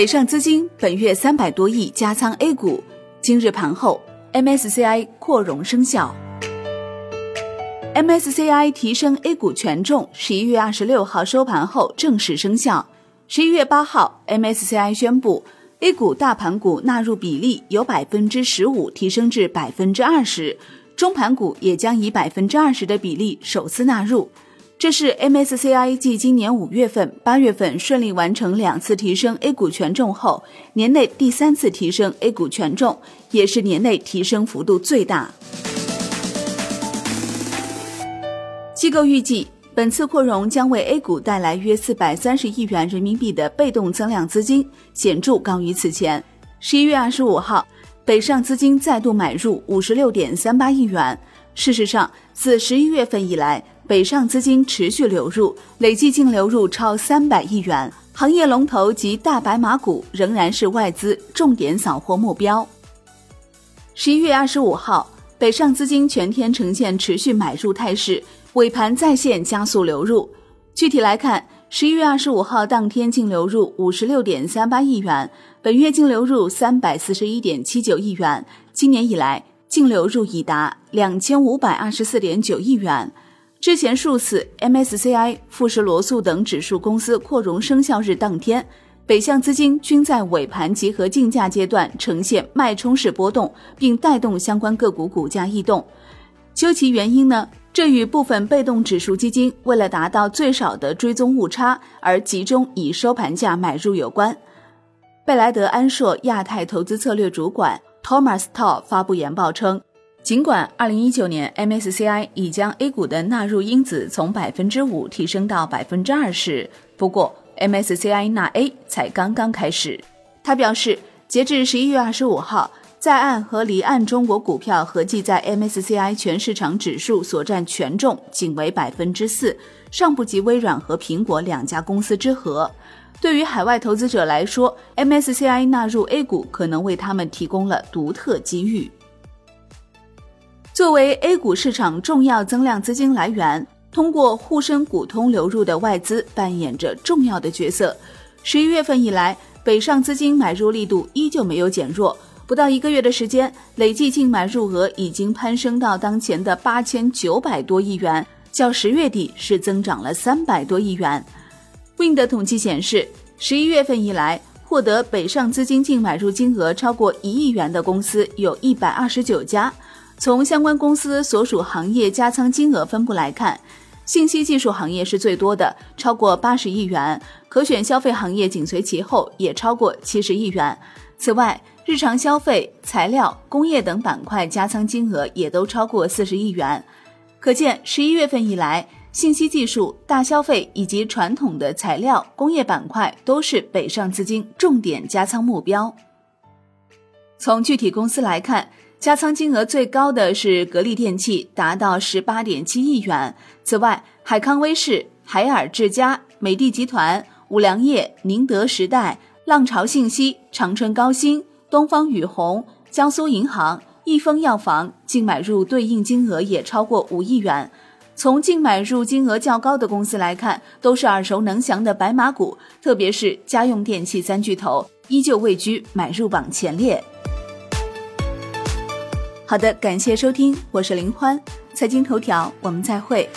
北上资金本月三百多亿加仓 A 股，今日盘后 MSCI 扩容生效。MSCI 提升 A 股权重，十一月二十六号收盘后正式生效。十一月八号，MSCI 宣布 A 股大盘股纳入比例由百分之十五提升至百分之二十，中盘股也将以百分之二十的比例首次纳入。这是 MSCI 继今年五月份、八月份顺利完成两次提升 A 股权重后，年内第三次提升 A 股权重，也是年内提升幅度最大。机构预计，本次扩容将为 A 股带来约四百三十亿元人民币的被动增量资金，显著高于此前。十一月二十五号，北上资金再度买入五十六点三八亿元。事实上，自十一月份以来，北上资金持续流入，累计净流入超三百亿元。行业龙头及大白马股仍然是外资重点扫货目标。十一月二十五号，北上资金全天呈现持续买入态势。尾盘再现加速流入，具体来看，十一月二十五号当天净流入五十六点三八亿元，本月净流入三百四十一点七九亿元，今年以来净流入已达两千五百二十四点九亿元。之前数次 MSCI、富时罗素等指数公司扩容生效日当天，北向资金均在尾盘集合竞价阶段呈现脉冲式波动，并带动相关个股股价异动。究其原因呢？这与部分被动指数基金为了达到最少的追踪误差而集中以收盘价买入有关。贝莱德安硕亚太投资策略主管 Thomas Tao 发布研报称，尽管2019年 MSCI 已将 A 股的纳入因子从百分之五提升到百分之二十，不过 MSCI 纳 A 才刚刚开始。他表示，截至11月25号。在岸和离岸中国股票合计在 MSCI 全市场指数所占权重仅为百分之四，尚不及微软和苹果两家公司之和。对于海外投资者来说，MSCI 纳入 A 股可能为他们提供了独特机遇。作为 A 股市场重要增量资金来源，通过沪深股通流入的外资扮演着重要的角色。十一月份以来，北上资金买入力度依旧没有减弱。不到一个月的时间，累计净买入额已经攀升到当前的八千九百多亿元，较十月底是增长了三百多亿元。Wind 统计显示，十一月份以来获得北上资金净买入金额超过一亿元的公司有一百二十九家。从相关公司所属行业加仓金额分布来看，信息技术行业是最多的，超过八十亿元；可选消费行业紧随其后，也超过七十亿元。此外，日常消费、材料、工业等板块加仓金额也都超过四十亿元，可见十一月份以来，信息技术、大消费以及传统的材料、工业板块都是北上资金重点加仓目标。从具体公司来看，加仓金额最高的是格力电器，达到十八点七亿元。此外，海康威视、海尔智家、美的集团、五粮液、宁德时代、浪潮信息、长春高新。东方雨虹、江苏银行、益丰药房净买入对应金额也超过五亿元。从净买入金额较高的公司来看，都是耳熟能详的白马股，特别是家用电器三巨头，依旧位居买入榜前列。好的，感谢收听，我是林欢，财经头条，我们再会。